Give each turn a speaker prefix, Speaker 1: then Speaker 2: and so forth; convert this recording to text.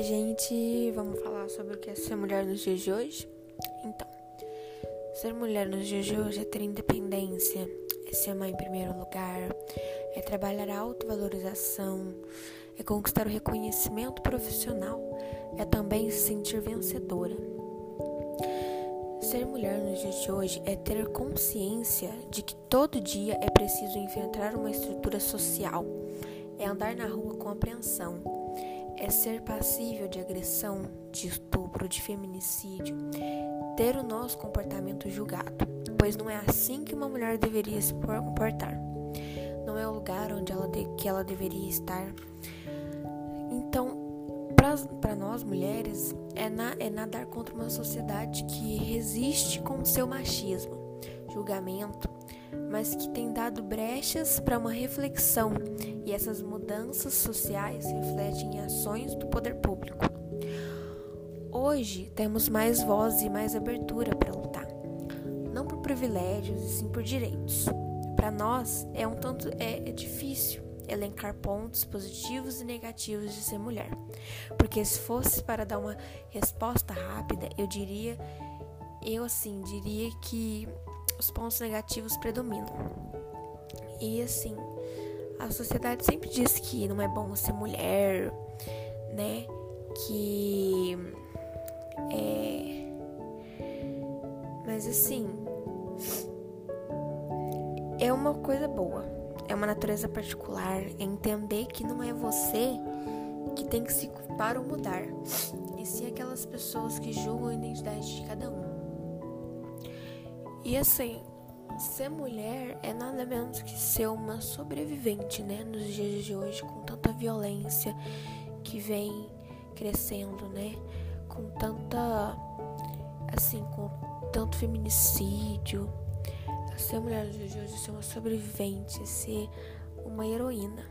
Speaker 1: gente, vamos falar sobre o que é ser mulher nos dias de hoje? Então, ser mulher nos dias de hoje é ter independência, é ser mãe em primeiro lugar, é trabalhar a autovalorização, é conquistar o reconhecimento profissional, é também se sentir vencedora. Ser mulher nos dias de hoje é ter consciência de que todo dia é preciso enfrentar uma estrutura social, é andar na rua com apreensão é ser passível de agressão, de estupro, de feminicídio, ter o nosso comportamento julgado, pois não é assim que uma mulher deveria se comportar. Não é o lugar onde ela de, que ela deveria estar. Então, para nós mulheres, é, na, é nadar contra uma sociedade que resiste com o seu machismo, julgamento, mas que tem dado brechas para uma reflexão, e essas mudanças sociais refletem em ações do poder público. Hoje temos mais voz e mais abertura para lutar, não por privilégios e sim por direitos. Para nós é um tanto é, é difícil elencar pontos positivos e negativos de ser mulher, porque se fosse para dar uma resposta rápida, eu diria, eu assim diria que os pontos negativos predominam. E assim, a sociedade sempre diz que não é bom ser mulher, né? Que é. Mas assim, é uma coisa boa, é uma natureza particular, é entender que não é você que tem que se culpar ou mudar, e sim aquelas pessoas que julgam a identidade de cada um. E assim, ser mulher é nada menos que ser uma sobrevivente, né? Nos dias de hoje, com tanta violência que vem crescendo, né? Com tanta. Assim, com tanto feminicídio. Ser mulher nos dias de hoje é ser uma sobrevivente, ser uma heroína.